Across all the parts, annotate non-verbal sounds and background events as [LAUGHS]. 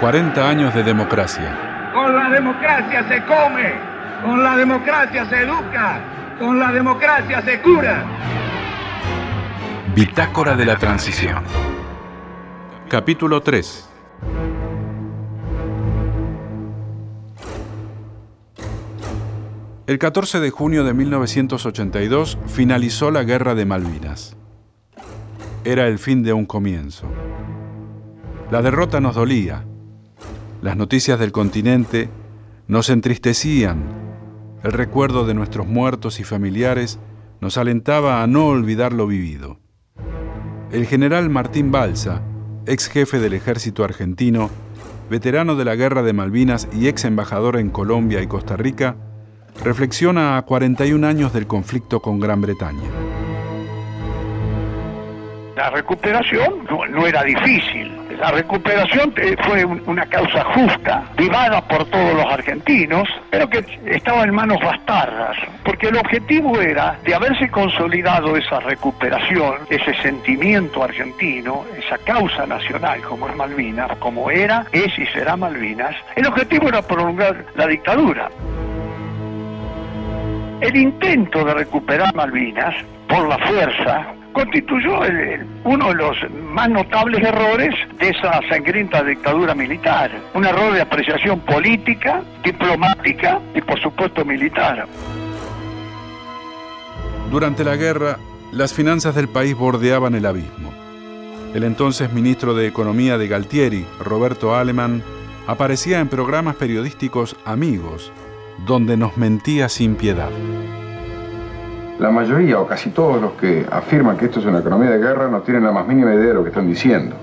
40 años de democracia. Con la democracia se come, con la democracia se educa, con la democracia se cura. Bitácora de la Transición. Capítulo 3. El 14 de junio de 1982 finalizó la Guerra de Malvinas. Era el fin de un comienzo. La derrota nos dolía. Las noticias del continente nos entristecían. El recuerdo de nuestros muertos y familiares nos alentaba a no olvidar lo vivido. El general Martín Balsa, ex jefe del ejército argentino, veterano de la Guerra de Malvinas y ex embajador en Colombia y Costa Rica, reflexiona a 41 años del conflicto con Gran Bretaña. La recuperación no, era difícil. La recuperación eh, fue una causa justa, vivada por todos los argentinos, pero que estaba en manos bastardas, porque el objetivo era de haberse consolidado esa recuperación, ese sentimiento argentino, esa causa nacional como es Malvinas, como era, es y será Malvinas, el objetivo era prolongar la dictadura. El intento de recuperar Malvinas por la fuerza constituyó uno de los más notables errores de esa sangrienta dictadura militar. Un error de apreciación política, diplomática y por supuesto militar. Durante la guerra, las finanzas del país bordeaban el abismo. El entonces ministro de Economía de Galtieri, Roberto Aleman, aparecía en programas periodísticos amigos, donde nos mentía sin piedad. La mayoría o casi todos los que afirman que esto es una economía de guerra no tienen la más mínima idea de lo que están diciendo.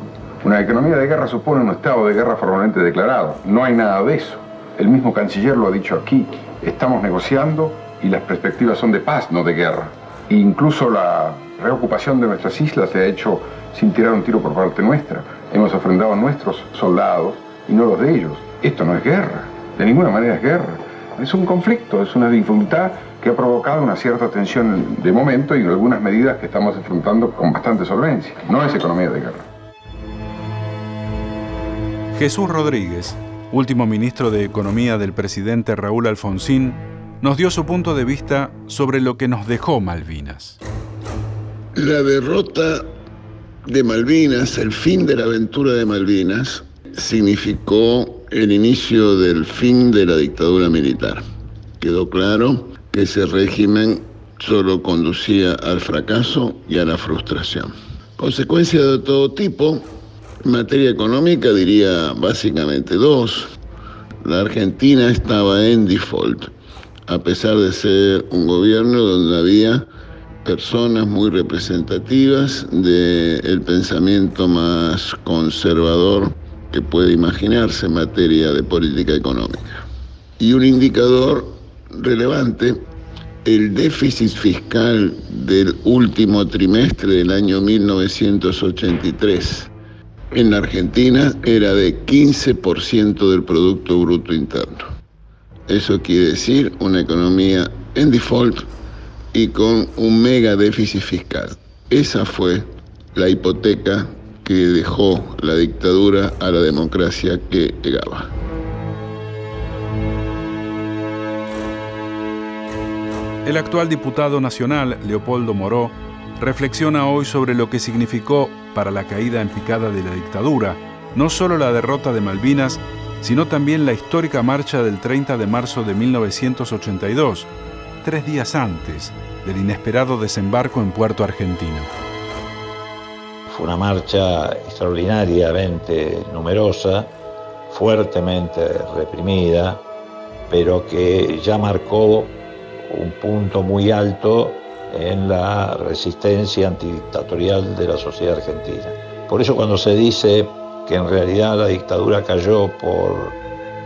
Una economía de guerra supone un estado de guerra formalmente declarado. No hay nada de eso. El mismo canciller lo ha dicho aquí. Estamos negociando y las perspectivas son de paz, no de guerra. E incluso la reocupación de nuestras islas se ha hecho sin tirar un tiro por parte nuestra. Hemos ofrendado a nuestros soldados y no los de ellos. Esto no es guerra. De ninguna manera es guerra. Es un conflicto, es una dificultad que ha provocado una cierta tensión de momento y algunas medidas que estamos enfrentando con bastante solvencia. No es economía de guerra. Jesús Rodríguez, último ministro de Economía del presidente Raúl Alfonsín, nos dio su punto de vista sobre lo que nos dejó Malvinas. La derrota de Malvinas, el fin de la aventura de Malvinas, significó el inicio del fin de la dictadura militar. Quedó claro ese régimen solo conducía al fracaso y a la frustración. Consecuencias de todo tipo, en materia económica diría básicamente dos. La Argentina estaba en default, a pesar de ser un gobierno donde había personas muy representativas del pensamiento más conservador que puede imaginarse en materia de política económica. Y un indicador relevante, el déficit fiscal del último trimestre del año 1983 en la Argentina era de 15% del Producto Bruto Interno. Eso quiere decir una economía en default y con un mega déficit fiscal. Esa fue la hipoteca que dejó la dictadura a la democracia que llegaba. El actual diputado nacional, Leopoldo Moró, reflexiona hoy sobre lo que significó para la caída en picada de la dictadura, no solo la derrota de Malvinas, sino también la histórica marcha del 30 de marzo de 1982, tres días antes del inesperado desembarco en Puerto Argentino. Fue una marcha extraordinariamente numerosa, fuertemente reprimida, pero que ya marcó un punto muy alto en la resistencia antidictatorial de la sociedad argentina. Por eso cuando se dice que en realidad la dictadura cayó por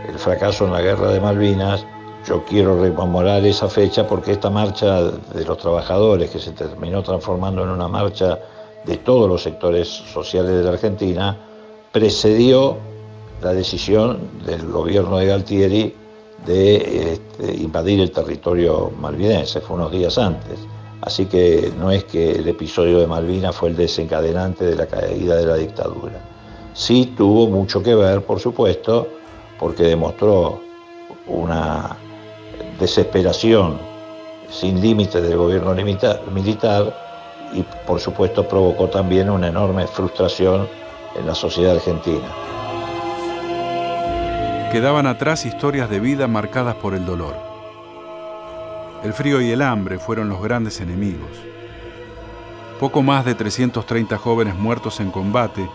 el fracaso en la guerra de Malvinas, yo quiero rememorar esa fecha porque esta marcha de los trabajadores, que se terminó transformando en una marcha de todos los sectores sociales de la Argentina, precedió la decisión del gobierno de Galtieri de este, invadir el territorio malvinense, fue unos días antes. Así que no es que el episodio de Malvinas fue el desencadenante de la caída de la dictadura. sí tuvo mucho que ver, por supuesto, porque demostró una desesperación sin límites del gobierno militar y por supuesto provocó también una enorme frustración en la sociedad argentina. Quedaban atrás historias de vida marcadas por el dolor. El frío y el hambre fueron los grandes enemigos. Poco más de 330 jóvenes muertos en combate,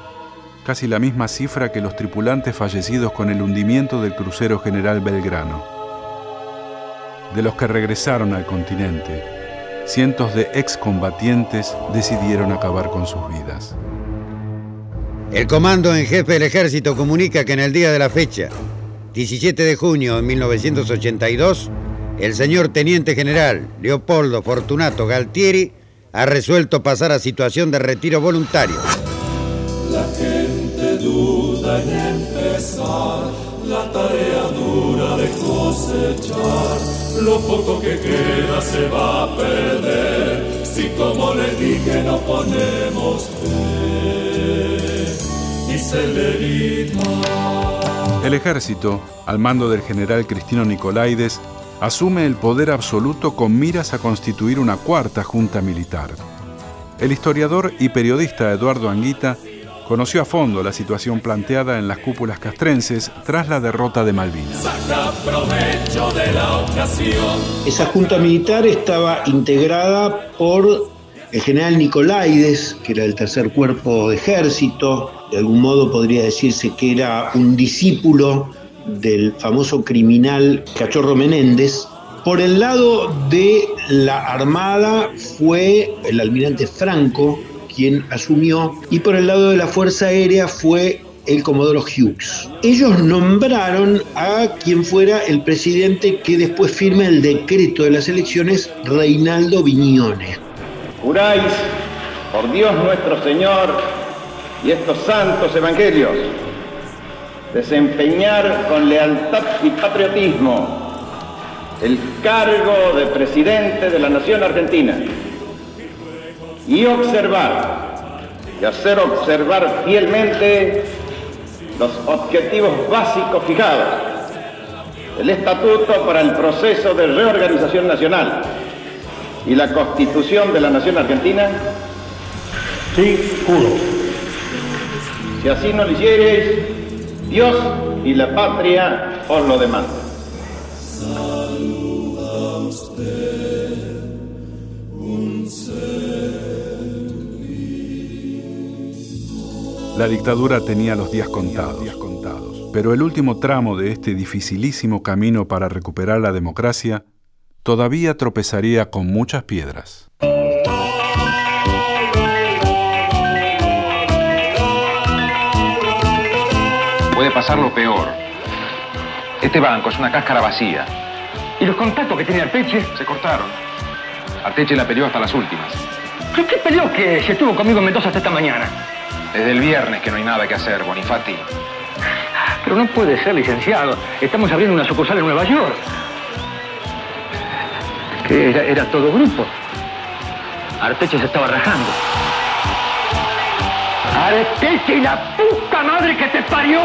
casi la misma cifra que los tripulantes fallecidos con el hundimiento del crucero General Belgrano. De los que regresaron al continente, cientos de excombatientes decidieron acabar con sus vidas. El comando en jefe del ejército comunica que en el día de la fecha, 17 de junio de 1982, el señor teniente general Leopoldo Fortunato Galtieri ha resuelto pasar a situación de retiro voluntario. La gente duda en empezar la tarea dura de cosechar. Lo poco que queda se va a perder si como le dije no ponemos fe y celerita. El ejército, al mando del general Cristino Nicolaides, asume el poder absoluto con miras a constituir una cuarta junta militar. El historiador y periodista Eduardo Anguita conoció a fondo la situación planteada en las cúpulas castrenses tras la derrota de Malvinas. Esa junta militar estaba integrada por el general Nicolaides, que era el tercer cuerpo de ejército, de algún modo podría decirse que era un discípulo del famoso criminal Cachorro Menéndez. Por el lado de la Armada fue el almirante Franco, quien asumió, y por el lado de la Fuerza Aérea fue el Comodoro Hughes. Ellos nombraron a quien fuera el presidente que después firme el decreto de las elecciones, Reinaldo Viñones. Juráis por Dios nuestro Señor y estos santos evangelios desempeñar con lealtad y patriotismo el cargo de presidente de la Nación Argentina y observar y hacer observar fielmente los objetivos básicos fijados, el estatuto para el proceso de reorganización nacional y la constitución de la Nación Argentina? Sí, juro. Si así no lo hiciereis, Dios y la patria os lo demandan. La dictadura tenía los días contados, pero el último tramo de este dificilísimo camino para recuperar la democracia todavía tropezaría con muchas piedras. Puede pasar lo peor. Este banco es una cáscara vacía. ¿Y los contactos que tenía Arteche? Se cortaron. Arteche la peleó hasta las últimas. ¿Qué, qué peleó que se estuvo conmigo en Mendoza hasta esta mañana? Desde el viernes que no hay nada que hacer, Bonifati. Pero no puede ser, licenciado. Estamos abriendo una sucursal en Nueva York. Que era, era todo grupo. Arteche se estaba rajando. ¡Arteche y la puta madre que te parió!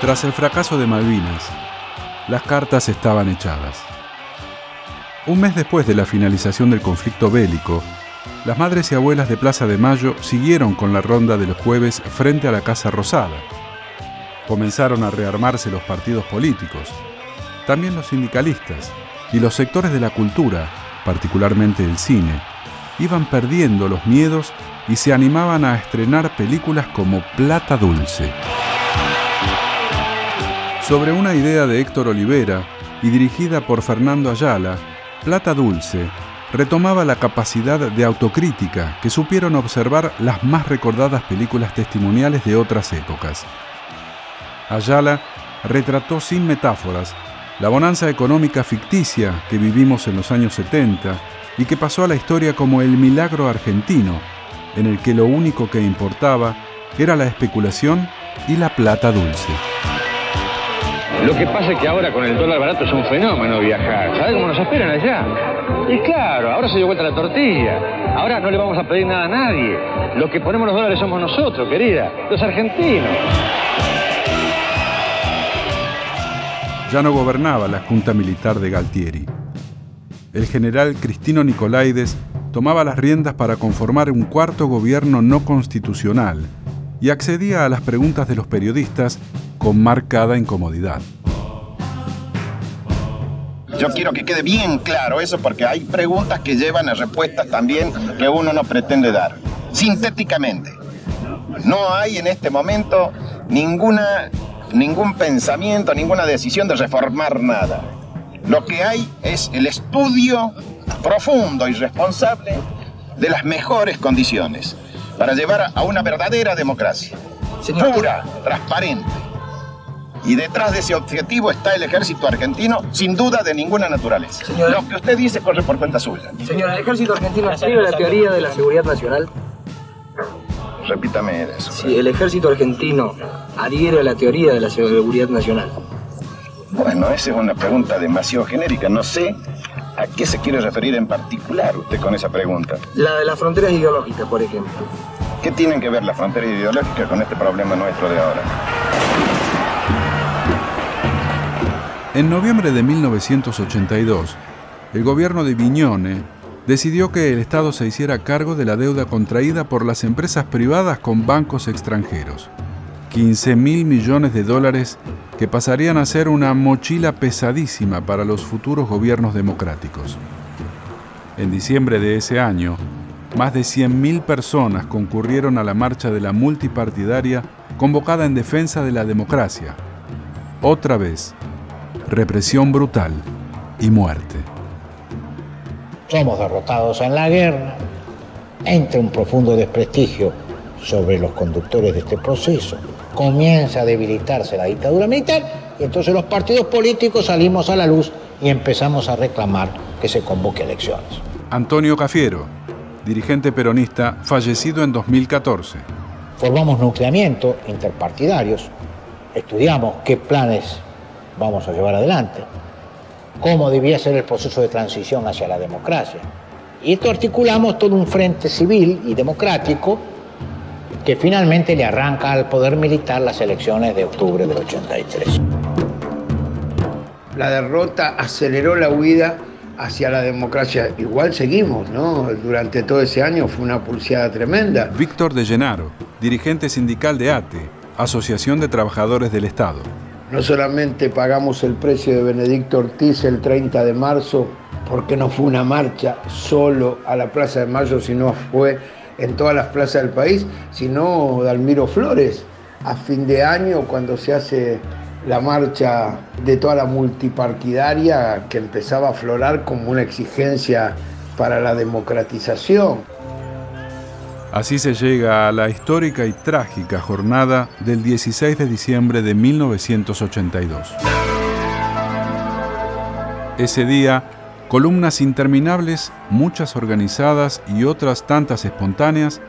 Tras el fracaso de Malvinas, las cartas estaban echadas. Un mes después de la finalización del conflicto bélico, las madres y abuelas de Plaza de Mayo siguieron con la ronda del jueves frente a la Casa Rosada. Comenzaron a rearmarse los partidos políticos, también los sindicalistas y los sectores de la cultura, particularmente el cine, iban perdiendo los miedos y se animaban a estrenar películas como Plata Dulce. Sobre una idea de Héctor Olivera y dirigida por Fernando Ayala, Plata Dulce retomaba la capacidad de autocrítica que supieron observar las más recordadas películas testimoniales de otras épocas. Ayala retrató sin metáforas la bonanza económica ficticia que vivimos en los años 70 y que pasó a la historia como el milagro argentino, en el que lo único que importaba era la especulación y la plata dulce. Lo que pasa es que ahora con el dólar barato es un fenómeno viajar. ¿Sabes cómo nos esperan allá? Y claro, ahora se dio vuelta la tortilla. Ahora no le vamos a pedir nada a nadie. Los que ponemos los dólares somos nosotros, querida, los argentinos. Ya no gobernaba la Junta Militar de Galtieri. El general Cristino Nicolaides tomaba las riendas para conformar un cuarto gobierno no constitucional y accedía a las preguntas de los periodistas con marcada incomodidad. Yo quiero que quede bien claro eso porque hay preguntas que llevan a respuestas también que uno no pretende dar. Sintéticamente, no hay en este momento ninguna, ningún pensamiento, ninguna decisión de reformar nada. Lo que hay es el estudio profundo y responsable de las mejores condiciones para llevar a una verdadera democracia, pura, transparente. Y detrás de ese objetivo está el ejército argentino, sin duda de ninguna naturaleza. Lo que usted dice corre por cuenta suya. Señor, ¿el ejército argentino a la teoría de la seguridad nacional? Repítame eso. Si el ejército argentino adhiere a la teoría de la seguridad nacional. Bueno, esa es una pregunta demasiado genérica. No sé a qué se quiere referir en particular usted con esa pregunta. La de las fronteras ideológicas, por ejemplo. ¿Qué tienen que ver las fronteras ideológicas con este problema nuestro de ahora? En noviembre de 1982, el gobierno de Viñone decidió que el Estado se hiciera cargo de la deuda contraída por las empresas privadas con bancos extranjeros. 15 mil millones de dólares que pasarían a ser una mochila pesadísima para los futuros gobiernos democráticos. En diciembre de ese año, más de 100.000 personas concurrieron a la marcha de la multipartidaria convocada en defensa de la democracia. Otra vez, represión brutal y muerte. Somos derrotados en la guerra, entra un profundo desprestigio sobre los conductores de este proceso, comienza a debilitarse la dictadura militar y entonces los partidos políticos salimos a la luz y empezamos a reclamar que se convoque elecciones. Antonio Cafiero, dirigente peronista, fallecido en 2014. Formamos nucleamiento interpartidarios, estudiamos qué planes vamos a llevar adelante, cómo debía ser el proceso de transición hacia la democracia. Y esto articulamos todo un frente civil y democrático que finalmente le arranca al poder militar las elecciones de octubre del 83. La derrota aceleró la huida hacia la democracia. Igual seguimos, ¿no? Durante todo ese año fue una pulseada tremenda. Víctor de Llenaro, dirigente sindical de ATE, Asociación de Trabajadores del Estado. No solamente pagamos el precio de Benedicto Ortiz el 30 de marzo, porque no fue una marcha solo a la Plaza de Mayo, sino fue en todas las plazas del país, sino Dalmiro Flores. A fin de año, cuando se hace la marcha de toda la multipartidaria que empezaba a aflorar como una exigencia para la democratización. Así se llega a la histórica y trágica jornada del 16 de diciembre de 1982. Ese día, columnas interminables, muchas organizadas y otras tantas espontáneas,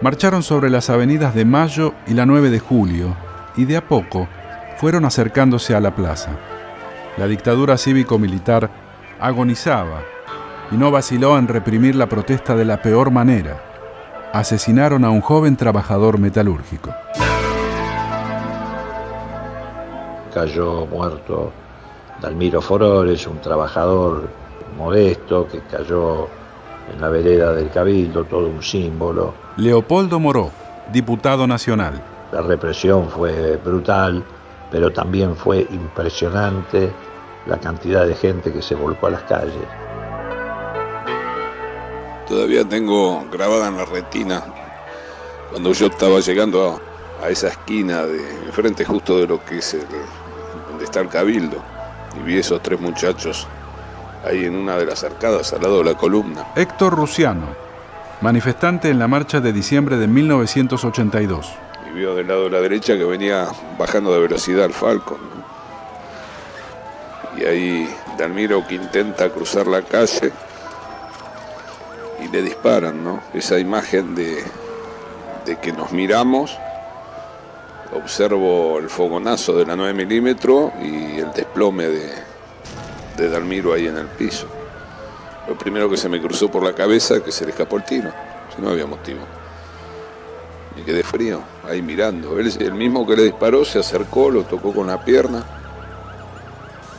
marcharon sobre las avenidas de Mayo y la 9 de Julio y de a poco fueron acercándose a la plaza. La dictadura cívico-militar agonizaba y no vaciló en reprimir la protesta de la peor manera. Asesinaron a un joven trabajador metalúrgico. Cayó muerto Dalmiro Forores, un trabajador modesto que cayó en la vereda del Cabildo, todo un símbolo. Leopoldo Moró, diputado nacional. La represión fue brutal, pero también fue impresionante la cantidad de gente que se volcó a las calles. Todavía tengo grabada en la retina cuando yo estaba llegando a, a esa esquina de enfrente justo de lo que es el, donde está el cabildo y vi esos tres muchachos ahí en una de las arcadas al lado de la columna. Héctor Rusiano, manifestante en la marcha de diciembre de 1982. Y vio del lado de la derecha que venía bajando de velocidad el Falcon. Y ahí Dalmiro que intenta cruzar la calle y le disparan, ¿no? Esa imagen de, de que nos miramos, observo el fogonazo de la 9 milímetros y el desplome de, de Dalmiro ahí en el piso. Lo primero que se me cruzó por la cabeza que se le escapó el tiro, si no había motivo. Y quedé frío, ahí mirando. El mismo que le disparó se acercó, lo tocó con la pierna.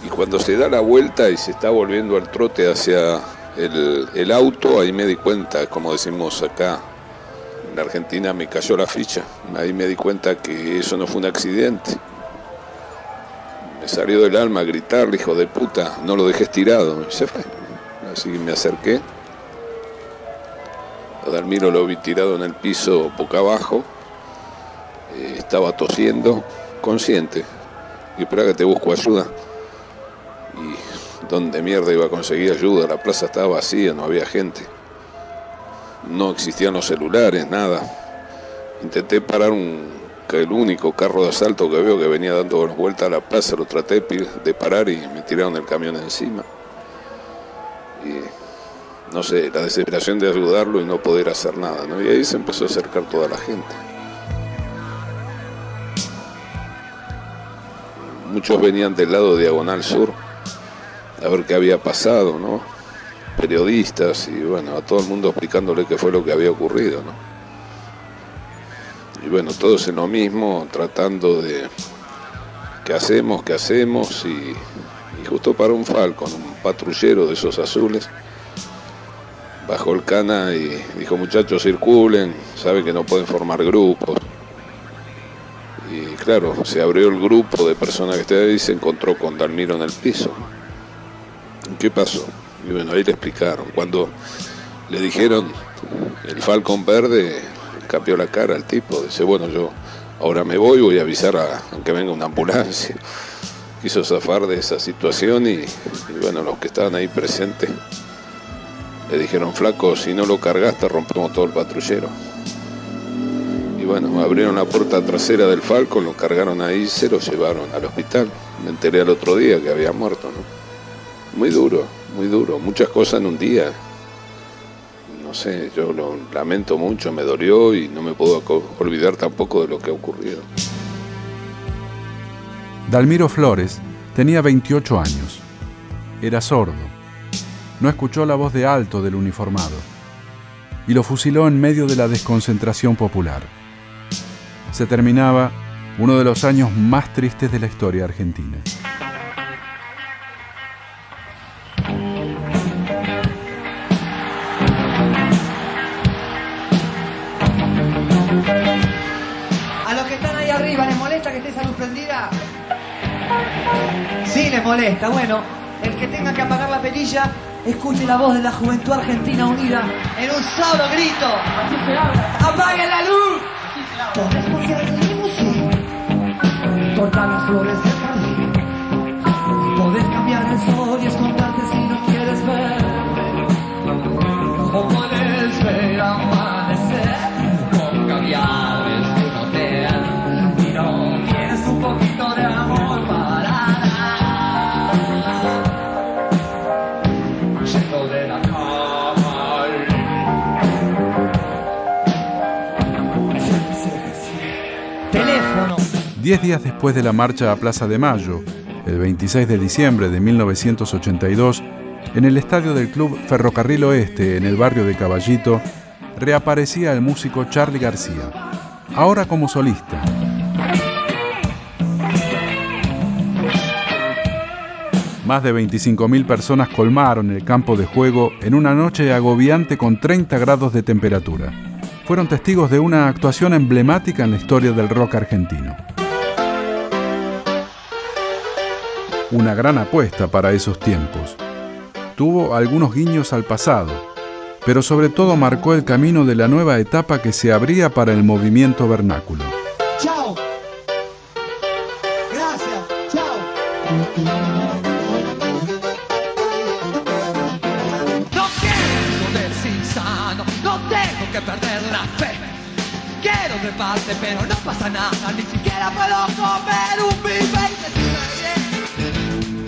Y cuando se da la vuelta y se está volviendo al trote hacia el, el auto, ahí me di cuenta, como decimos acá, en Argentina me cayó la ficha. Ahí me di cuenta que eso no fue un accidente. Me salió del alma gritarle, hijo de puta, no lo dejé tirado. Se fue. Así que me acerqué. A lo vi tirado en el piso boca abajo. Eh, estaba tosiendo, consciente. Y espera que te busco ayuda. Y dónde mierda iba a conseguir ayuda, la plaza estaba vacía, no había gente. No existían los celulares, nada. Intenté parar un, el único carro de asalto que veo que venía dando vueltas a la plaza, lo traté de parar y me tiraron el camión encima. Y no sé, la desesperación de ayudarlo y no poder hacer nada, ¿no? Y ahí se empezó a acercar toda la gente. Muchos venían del lado diagonal sur a ver qué había pasado, ¿no? Periodistas y bueno, a todo el mundo explicándole qué fue lo que había ocurrido, ¿no? Y bueno, todos en lo mismo, tratando de qué hacemos, qué hacemos y, justo para un Falcon, un patrullero de esos azules, bajó el cana y dijo muchachos circulen, sabe que no pueden formar grupos. Y claro, se abrió el grupo de personas que estaba ahí y se encontró con Dalmiro en el piso. ¿Qué pasó? Y bueno, ahí le explicaron. Cuando le dijeron el Falcon verde, cambió la cara al tipo. Dice, bueno, yo ahora me voy, voy a avisar a, a que venga una ambulancia. Quiso zafar de esa situación y, bueno, los que estaban ahí presentes le dijeron, flaco, si no lo cargaste rompemos todo el patrullero. Y bueno, abrieron la puerta trasera del Falcon, lo cargaron ahí, se lo llevaron al hospital. Me enteré al otro día que había muerto, ¿no? Muy duro, muy duro, muchas cosas en un día. No sé, yo lo lamento mucho, me dolió y no me puedo olvidar tampoco de lo que ha ocurrido. Dalmiro Flores tenía 28 años. Era sordo. No escuchó la voz de alto del uniformado y lo fusiló en medio de la desconcentración popular. Se terminaba uno de los años más tristes de la historia argentina. Molesta. Bueno, el que tenga que apagar la perilla, escuche la voz de la Juventud Argentina Unida en un solo grito. ¡Apaguen la luz! Pasear en limusín, cortar las flores del jardín. Podés cambiar el sol y esconderte si no quieres ver. O puedes ver amanecer Diez días después de la marcha a Plaza de Mayo, el 26 de diciembre de 1982, en el estadio del Club Ferrocarril Oeste, en el barrio de Caballito, reaparecía el músico Charlie García, ahora como solista. Más de 25.000 personas colmaron el campo de juego en una noche agobiante con 30 grados de temperatura. Fueron testigos de una actuación emblemática en la historia del rock argentino. Una gran apuesta para esos tiempos. Tuvo algunos guiños al pasado, pero sobre todo marcó el camino de la nueva etapa que se abría para el movimiento vernáculo. Chao. Gracias. Chao.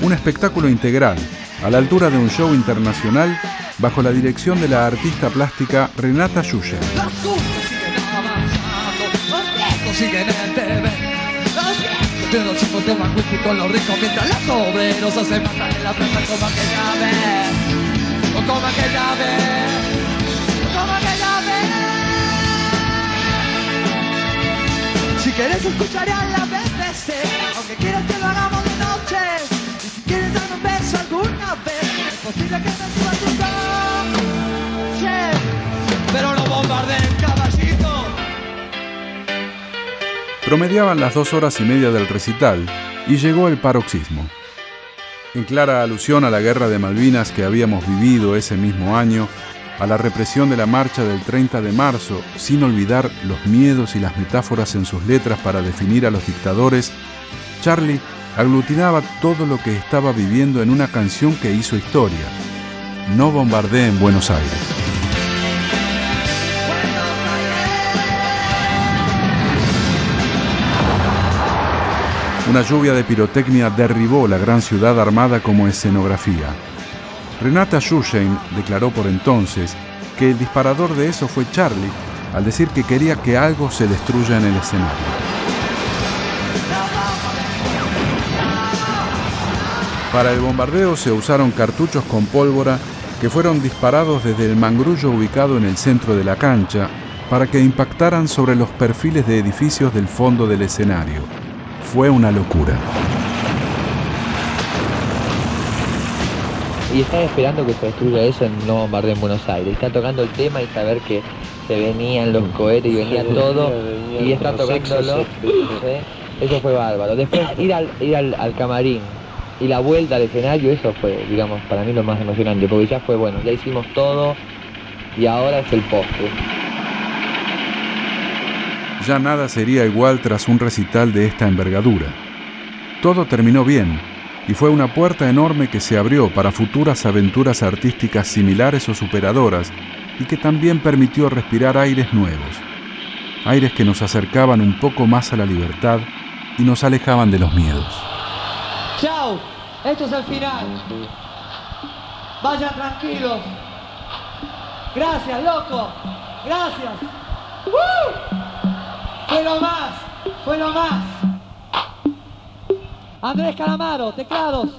Un espectáculo integral, a la altura de un show internacional, bajo la dirección de la artista plástica Renata Yuya. Los viejos siguen en Promediaban las dos horas y media del recital y llegó el paroxismo. En clara alusión a la guerra de Malvinas que habíamos vivido ese mismo año, a la represión de la marcha del 30 de marzo, sin olvidar los miedos y las metáforas en sus letras para definir a los dictadores, Charlie aglutinaba todo lo que estaba viviendo en una canción que hizo historia. No bombardee en Buenos Aires. Una lluvia de pirotecnia derribó la gran ciudad armada como escenografía. Renata Schuschein declaró por entonces que el disparador de eso fue Charlie al decir que quería que algo se destruya en el escenario. Para el bombardeo se usaron cartuchos con pólvora que fueron disparados desde el mangrullo ubicado en el centro de la cancha para que impactaran sobre los perfiles de edificios del fondo del escenario. Fue una locura. Y están esperando que se destruya eso en No Bombardeo en Buenos Aires. Está tocando el tema y saber que se venían los cohetes y venía todo y está tocándolo. ¿sí? Eso fue bárbaro. Después ir al, ir al, al camarín y la vuelta al escenario, eso fue, digamos, para mí lo más emocionante, porque ya fue bueno, ya hicimos todo y ahora es el postre. Ya nada sería igual tras un recital de esta envergadura. Todo terminó bien y fue una puerta enorme que se abrió para futuras aventuras artísticas similares o superadoras y que también permitió respirar aires nuevos, aires que nos acercaban un poco más a la libertad y nos alejaban de los miedos. Chao, esto es el final. Vayan tranquilos. Gracias, loco. Gracias. ¡Woo! Fue lo más, fue lo más. Andrés Calamaro, teclados.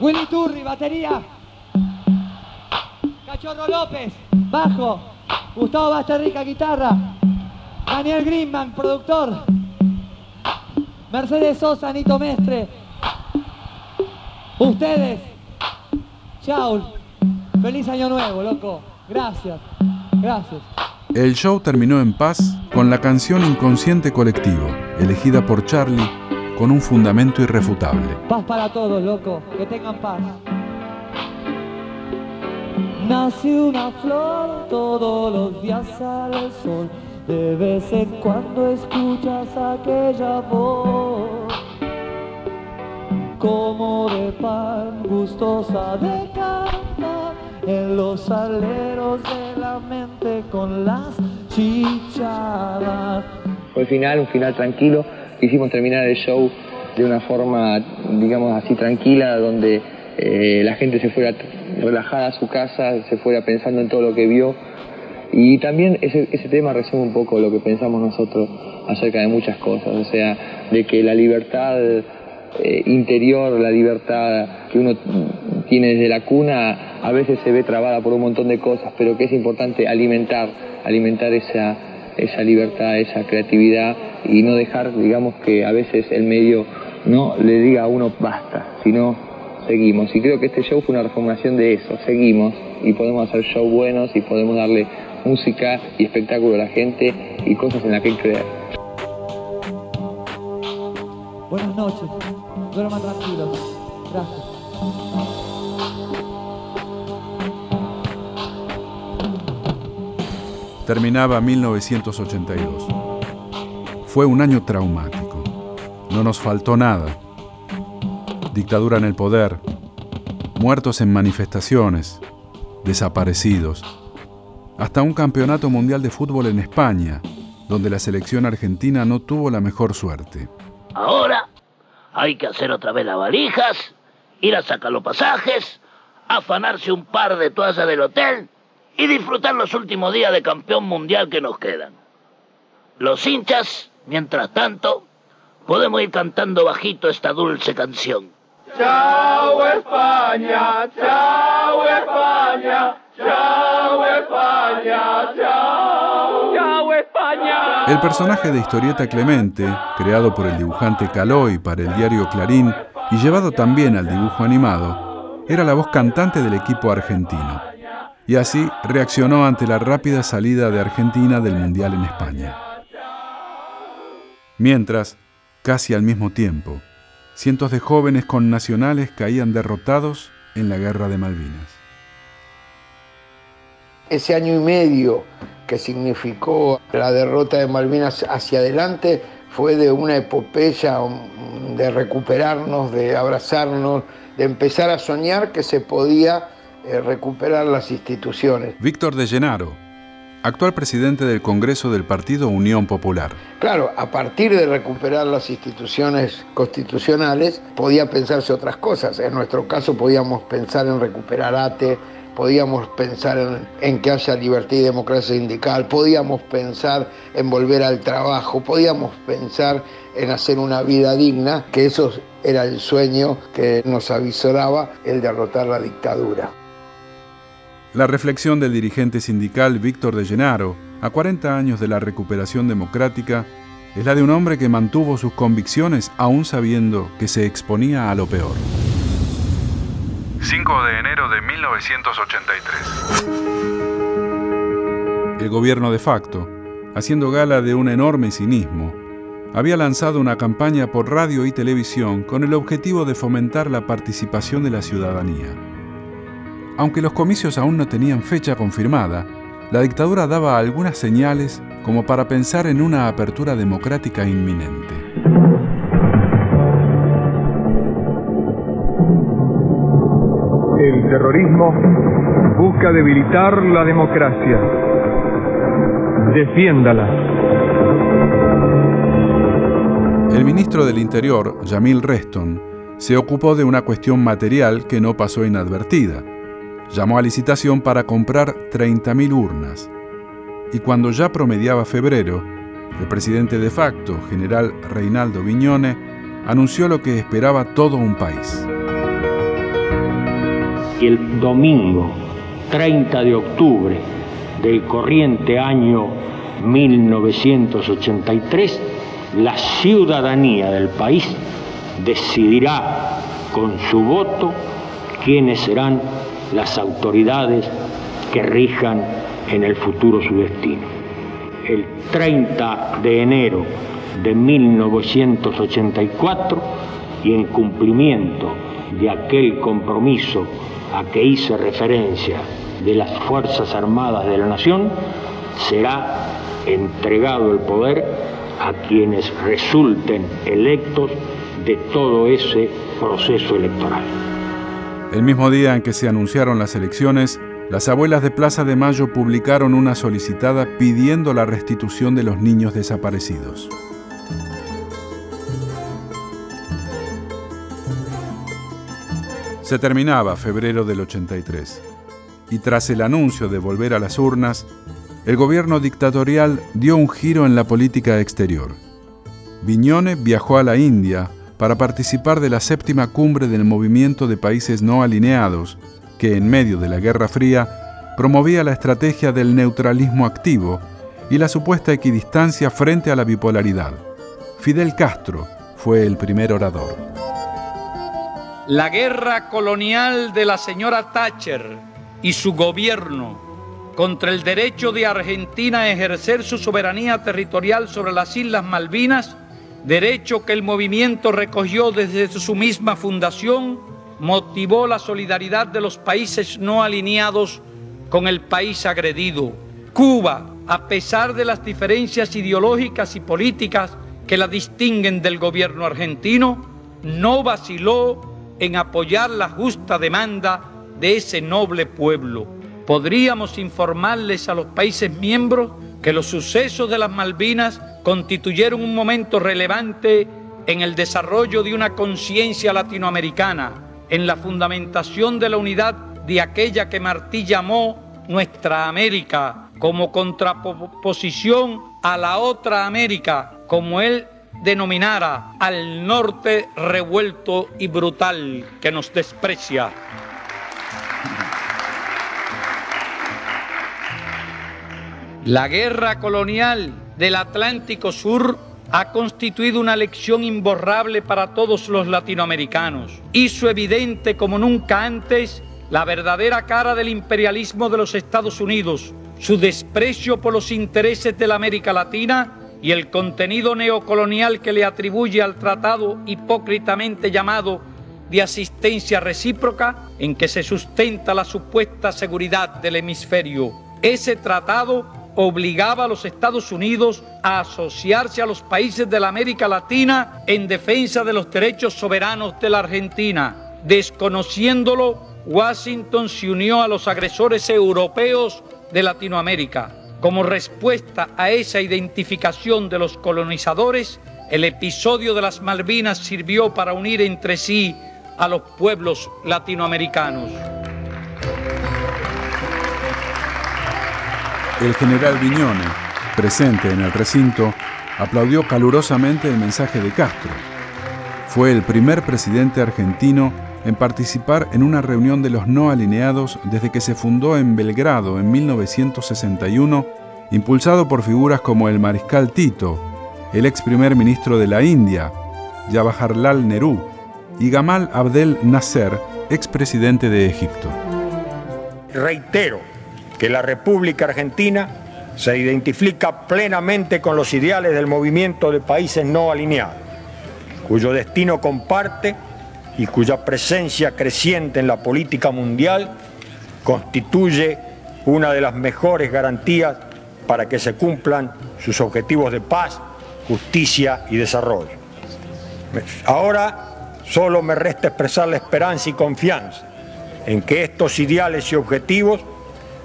Willy Turri, batería. Cachorro López, bajo. Gustavo Basterrica, guitarra. Daniel Greenman, productor. Mercedes Sosa, Nito Mestre. Ustedes. Chao. Feliz año nuevo, loco. Gracias. Gracias. El show terminó en paz con la canción Inconsciente Colectivo, elegida por Charlie con un fundamento irrefutable. Paz para todos, loco. Que tengan paz. Nace una flor, todos los días sale el sol. De vez en cuando escuchas aquella voz. Como de pan, gustosa de cantar. En los aleros de la mente con las chichadas. Fue el final, un final tranquilo. Quisimos terminar el show de una forma, digamos así, tranquila, donde eh, la gente se fuera relajada a su casa, se fuera pensando en todo lo que vio. Y también ese, ese tema resume un poco lo que pensamos nosotros acerca de muchas cosas, o sea, de que la libertad eh, interior, la libertad que uno tiene desde la cuna, a veces se ve trabada por un montón de cosas, pero que es importante alimentar, alimentar esa, esa libertad, esa creatividad y no dejar, digamos, que a veces el medio no le diga a uno basta, sino seguimos. Y creo que este show fue una reformación de eso, seguimos y podemos hacer show buenos y podemos darle música y espectáculo a la gente y cosas en las que creer. Buenas noches. Duerman tranquilos. Gracias. Terminaba 1982. Fue un año traumático. No nos faltó nada. Dictadura en el poder, muertos en manifestaciones, desaparecidos, hasta un campeonato mundial de fútbol en España, donde la selección argentina no tuvo la mejor suerte. Ahora hay que hacer otra vez las valijas, ir a sacar los pasajes, afanarse un par de toallas del hotel y disfrutar los últimos días de campeón mundial que nos quedan. Los hinchas, mientras tanto, podemos ir cantando bajito esta dulce canción. Chao España, chao España, chao España, chao. Chao España. El personaje de historieta Clemente, creado por el dibujante Caloy para el diario Clarín y llevado también al dibujo animado, era la voz cantante del equipo argentino. Y así reaccionó ante la rápida salida de Argentina del Mundial en España. Mientras, casi al mismo tiempo, cientos de jóvenes connacionales caían derrotados en la guerra de Malvinas. Ese año y medio que significó la derrota de Malvinas hacia adelante fue de una epopeya de recuperarnos, de abrazarnos, de empezar a soñar que se podía eh, recuperar las instituciones. Víctor de Llenaro, actual presidente del Congreso del Partido Unión Popular. Claro, a partir de recuperar las instituciones constitucionales podía pensarse otras cosas. En nuestro caso podíamos pensar en recuperar ATE, podíamos pensar en, que haya libertad y democracia sindical, podíamos pensar en volver al trabajo, podíamos pensar en hacer una vida digna, que eso era el sueño que nos avisoraba el derrotar la dictadura. La reflexión del dirigente sindical Víctor de Llenaro, a 40 años de la recuperación democrática, es la de un hombre que mantuvo sus convicciones aún sabiendo que se exponía a lo peor. 5 de enero de 1983. El gobierno de facto, haciendo gala de un enorme cinismo, había lanzado una campaña por radio y televisión con el objetivo de fomentar la participación de la ciudadanía. Aunque los comicios aún no tenían fecha confirmada, la dictadura daba algunas señales como para pensar en una apertura democrática inminente. Terrorismo busca debilitar la democracia. Defiéndala. El ministro del Interior, Yamil Reston, se ocupó de una cuestión material que no pasó inadvertida llamó a licitación para comprar 30.000 urnas. Y cuando ya promediaba febrero, el presidente de facto, general Reinaldo Viñone, anunció lo que esperaba todo un país. El domingo 30 de octubre del corriente año 1983, la ciudadanía del país decidirá con su voto quiénes serán las autoridades que rijan en el futuro su destino. El 30 de enero de 1984 y en cumplimiento de aquel compromiso a que hice referencia de las Fuerzas Armadas de la Nación, será entregado el poder a quienes resulten electos de todo ese proceso electoral. El mismo día en que se anunciaron las elecciones, las abuelas de Plaza de Mayo publicaron una solicitada pidiendo la restitución de los niños desaparecidos. Se terminaba febrero del 83 y tras el anuncio de volver a las urnas, el gobierno dictatorial dio un giro en la política exterior. Viñone viajó a la India para participar de la séptima cumbre del movimiento de países no alineados, que en medio de la Guerra Fría promovía la estrategia del neutralismo activo y la supuesta equidistancia frente a la bipolaridad. Fidel Castro fue el primer orador. La guerra colonial de la señora Thatcher y su gobierno contra el derecho de Argentina a ejercer su soberanía territorial sobre las Islas Malvinas derecho que el movimiento recogió desde su misma fundación, motivó la solidaridad de los países no alineados con el país agredido. Cuba, a pesar de las diferencias ideológicas y políticas que la distinguen del gobierno argentino, no vaciló en apoyar la justa demanda de ese noble pueblo. Podríamos informarles a los países miembros que los sucesos de las Malvinas constituyeron un momento relevante en el desarrollo de una conciencia latinoamericana, en la fundamentación de la unidad de aquella que Martí llamó nuestra América, como contraposición a la otra América, como él denominara al norte revuelto y brutal que nos desprecia. La guerra colonial del Atlántico Sur ha constituido una lección imborrable para todos los latinoamericanos. Hizo evidente como nunca antes la verdadera cara del imperialismo de los Estados Unidos, su desprecio por los intereses de la América Latina y el contenido neocolonial que le atribuye al tratado hipócritamente llamado de asistencia recíproca en que se sustenta la supuesta seguridad del hemisferio. Ese tratado obligaba a los Estados Unidos a asociarse a los países de la América Latina en defensa de los derechos soberanos de la Argentina. Desconociéndolo, Washington se unió a los agresores europeos de Latinoamérica como respuesta a esa identificación de los colonizadores, el episodio de las Malvinas sirvió para unir entre sí a los pueblos latinoamericanos. El general Viñone, presente en el recinto, aplaudió calurosamente el mensaje de Castro. Fue el primer presidente argentino en participar en una reunión de los no alineados desde que se fundó en Belgrado en 1961, impulsado por figuras como el mariscal Tito, el ex primer ministro de la India, Jawaharlal Nehru, y Gamal Abdel Nasser, expresidente de Egipto. Reitero que la República Argentina se identifica plenamente con los ideales del movimiento de países no alineados, cuyo destino comparte y cuya presencia creciente en la política mundial constituye una de las mejores garantías para que se cumplan sus objetivos de paz, justicia y desarrollo. Ahora solo me resta expresar la esperanza y confianza en que estos ideales y objetivos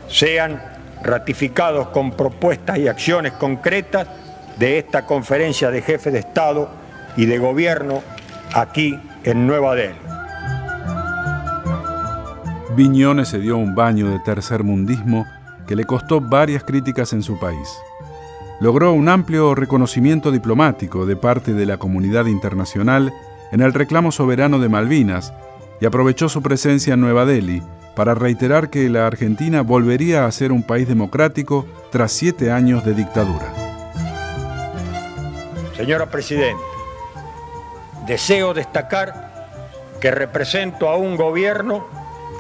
sean ratificados con propuestas y acciones concretas de esta conferencia de jefes de Estado y de Gobierno aquí en Nueva Delhi. Viñones se dio un baño de tercer mundismo que le costó varias críticas en su país. Logró un amplio reconocimiento diplomático de parte de la comunidad internacional en el reclamo soberano de Malvinas y aprovechó su presencia en Nueva Delhi para reiterar que la Argentina volvería a ser un país democrático tras siete años de dictadura. Señora Presidenta, deseo destacar que represento a un gobierno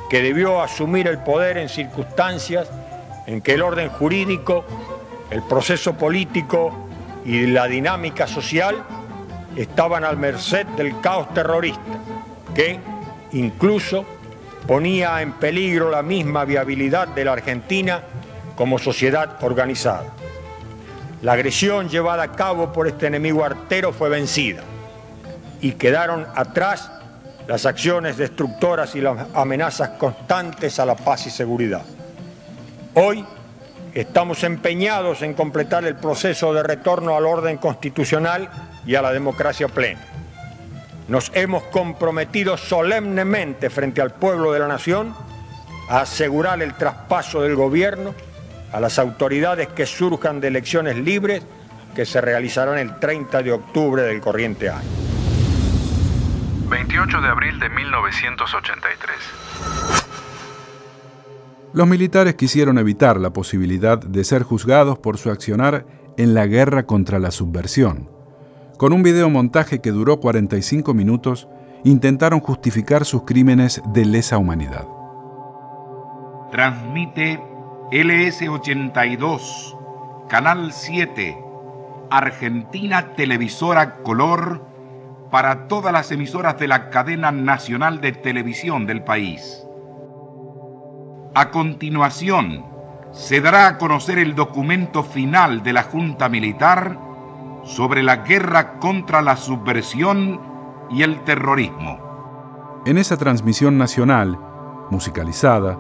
que debió asumir el poder en circunstancias en que el orden jurídico, el proceso político y la dinámica social estaban al merced del caos terrorista, que incluso ponía en peligro la misma viabilidad de la Argentina como sociedad organizada. La agresión llevada a cabo por este enemigo artero fue vencida y quedaron atrás las acciones destructoras y las amenazas constantes a la paz y seguridad. Hoy estamos empeñados en completar el proceso de retorno al orden constitucional y a la democracia plena. Nos hemos comprometido solemnemente frente al pueblo de la nación a asegurar el traspaso del gobierno a las autoridades que surjan de elecciones libres que se realizarán el 30 de octubre del corriente año. 28 de abril de 1983. Los militares quisieron evitar la posibilidad de ser juzgados por su accionar en la guerra contra la subversión. Con un videomontaje que duró 45 minutos, intentaron justificar sus crímenes de lesa humanidad. Transmite LS82, Canal 7, Argentina Televisora Color, para todas las emisoras de la cadena nacional de televisión del país. A continuación, se dará a conocer el documento final de la Junta Militar sobre la guerra contra la subversión y el terrorismo. En esa transmisión nacional, musicalizada,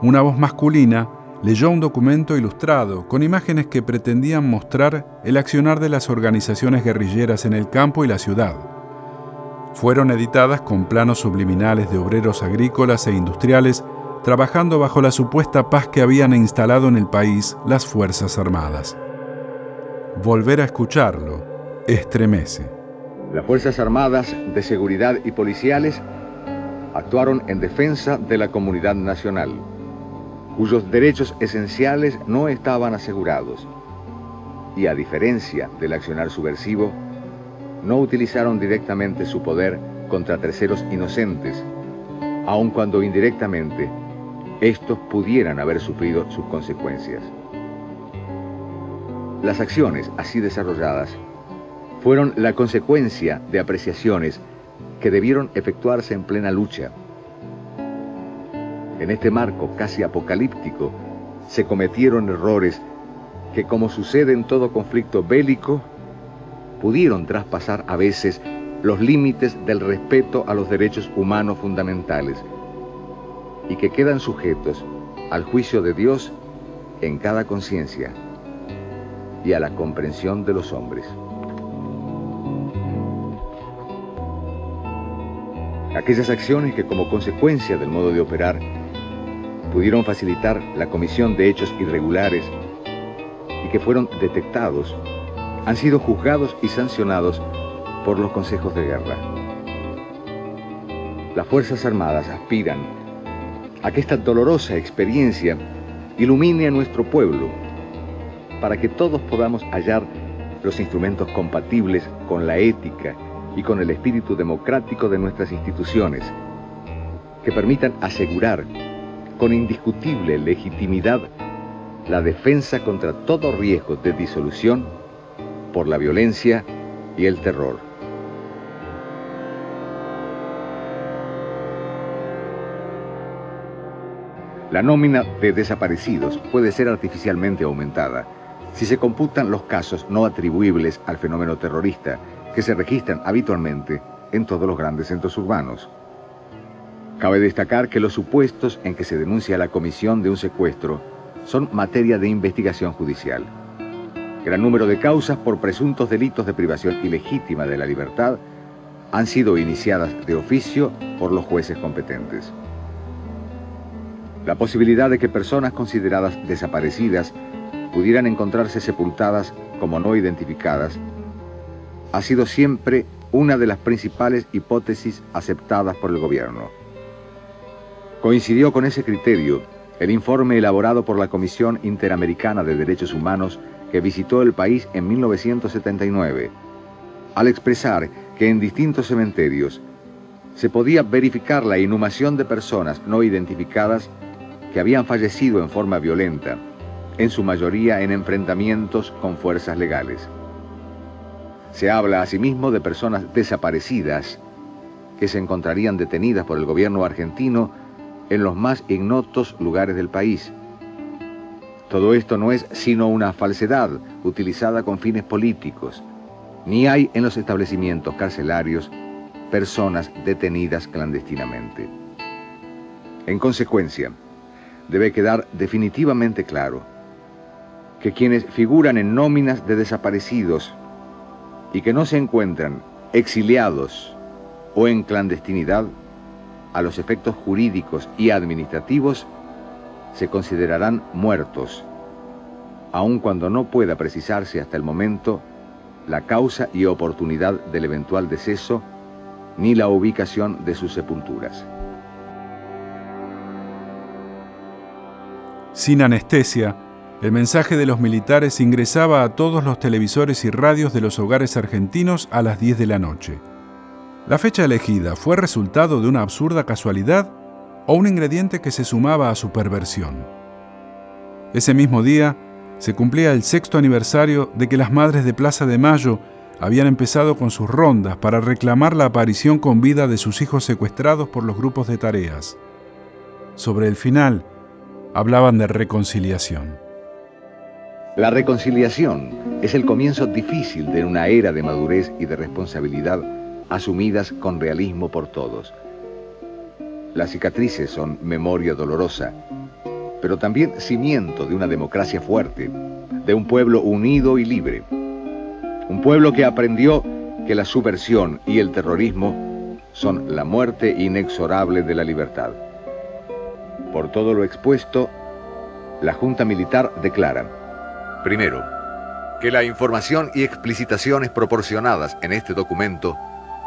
una voz masculina leyó un documento ilustrado con imágenes que pretendían mostrar el accionar de las organizaciones guerrilleras en el campo y la ciudad fueron editadas con planos subliminales de obreros agrícolas e industriales trabajando bajo la supuesta paz que habían instalado en el país las Fuerzas Armadas. Volver a escucharlo estremece. Las Fuerzas Armadas de Seguridad y Policiales actuaron en defensa de la comunidad nacional, cuyos derechos esenciales no estaban asegurados. Y a diferencia del accionar subversivo, no utilizaron directamente su poder contra terceros inocentes, aun cuando indirectamente estos pudieran haber sufrido sus consecuencias. Las acciones así desarrolladas fueron la consecuencia de apreciaciones que debieron efectuarse en plena lucha. En este marco casi apocalíptico se cometieron errores que, como sucede en todo conflicto bélico, pudieron traspasar a veces los límites del respeto a los derechos humanos fundamentales y que quedan sujetos al juicio de Dios en cada conciencia y a la comprensión de los hombres. Aquellas acciones que como consecuencia del modo de operar pudieron facilitar la comisión de hechos irregulares y que fueron detectados, han sido juzgados y sancionados por los consejos de guerra. Las Fuerzas Armadas aspiran a que esta dolorosa experiencia ilumine a nuestro pueblo para que todos podamos hallar los instrumentos compatibles con la ética y con el espíritu democrático de nuestras instituciones, que permitan asegurar con indiscutible legitimidad la defensa contra todo riesgo de disolución por la violencia y el terror. La nómina de desaparecidos puede ser artificialmente aumentada si se computan los casos no atribuibles al fenómeno terrorista que se registran habitualmente en todos los grandes centros urbanos. Cabe destacar que los supuestos en que se denuncia la comisión de un secuestro son materia de investigación judicial. Gran número de causas por presuntos delitos de privación ilegítima de la libertad han sido iniciadas de oficio por los jueces competentes. La posibilidad de que personas consideradas desaparecidas pudieran encontrarse sepultadas como no identificadas ha sido siempre una de las principales hipótesis aceptadas por el gobierno. Coincidió con ese criterio el informe elaborado por la Comisión Interamericana de Derechos Humanos que visitó el país en 1979, al expresar que en distintos cementerios se podía verificar la inhumación de personas no identificadas que habían fallecido en forma violenta, en su mayoría en enfrentamientos con fuerzas legales. Se habla asimismo de personas desaparecidas que se encontrarían detenidas por el gobierno argentino en los más ignotos lugares del país. Todo esto no es sino una falsedad utilizada con fines políticos. Ni hay en los establecimientos carcelarios personas detenidas clandestinamente. En consecuencia, debe quedar definitivamente claro que quienes figuran en nóminas de desaparecidos y que no se encuentran exiliados o en clandestinidad, a los efectos jurídicos y administrativos, se considerarán muertos, aun cuando no pueda precisarse hasta el momento la causa y oportunidad del eventual deceso ni la ubicación de sus sepulturas. Sin anestesia, el mensaje de los militares ingresaba a todos los televisores y radios de los hogares argentinos a las 10 de la noche. La fecha elegida fue resultado de una absurda casualidad o un ingrediente que se sumaba a su perversión. Ese mismo día se cumplía el sexto aniversario de que las madres de Plaza de Mayo habían empezado con sus rondas para reclamar la aparición con vida de sus hijos secuestrados por los grupos de tareas. Sobre el final, hablaban de reconciliación. La reconciliación es el comienzo difícil de una era de madurez y de responsabilidad asumidas con realismo por todos. Las cicatrices son memoria dolorosa, pero también cimiento de una democracia fuerte, de un pueblo unido y libre. Un pueblo que aprendió que la subversión y el terrorismo son la muerte inexorable de la libertad. Por todo lo expuesto, la Junta Militar declara, primero, Que la información y explicitaciones proporcionadas en este documento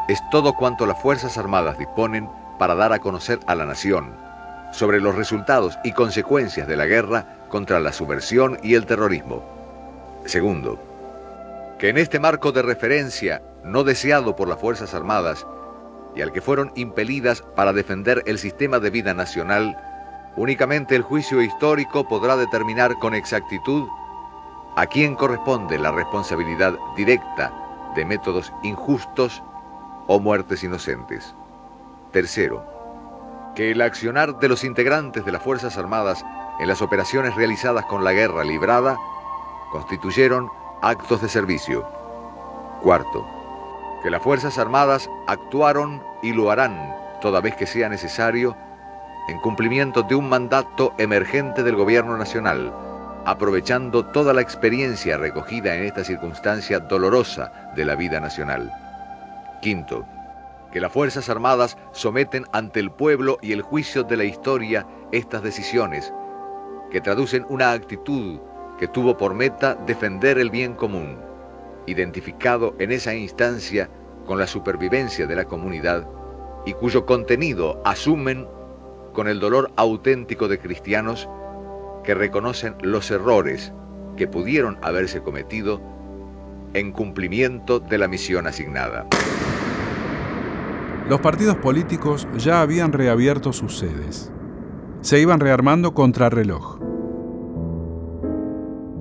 es todo cuanto las Fuerzas Armadas disponen para dar a conocer a la nación sobre los resultados y consecuencias de la guerra contra la subversión y el terrorismo. Segundo, que en este marco de referencia no deseado por las Fuerzas Armadas y al que fueron impelidas para defender el sistema de vida nacional, únicamente el juicio histórico podrá determinar con exactitud a quién corresponde la responsabilidad directa de métodos injustos o muertes inocentes. Tercero, que el accionar de los integrantes de las Fuerzas Armadas en las operaciones realizadas con la guerra librada constituyeron actos de servicio. Cuarto, que las Fuerzas Armadas actuaron y lo harán toda vez que sea necesario en cumplimiento de un mandato emergente del Gobierno Nacional, aprovechando toda la experiencia recogida en esta circunstancia dolorosa de la vida nacional. Quinto, que las Fuerzas Armadas someten ante el pueblo y el juicio de la historia estas decisiones, que traducen una actitud que tuvo por meta defender el bien común, identificado en esa instancia con la supervivencia de la comunidad y cuyo contenido asumen con el dolor auténtico de cristianos que reconocen los errores que pudieron haberse cometido en cumplimiento de la misión asignada. Los partidos políticos ya habían reabierto sus sedes. Se iban rearmando contra reloj.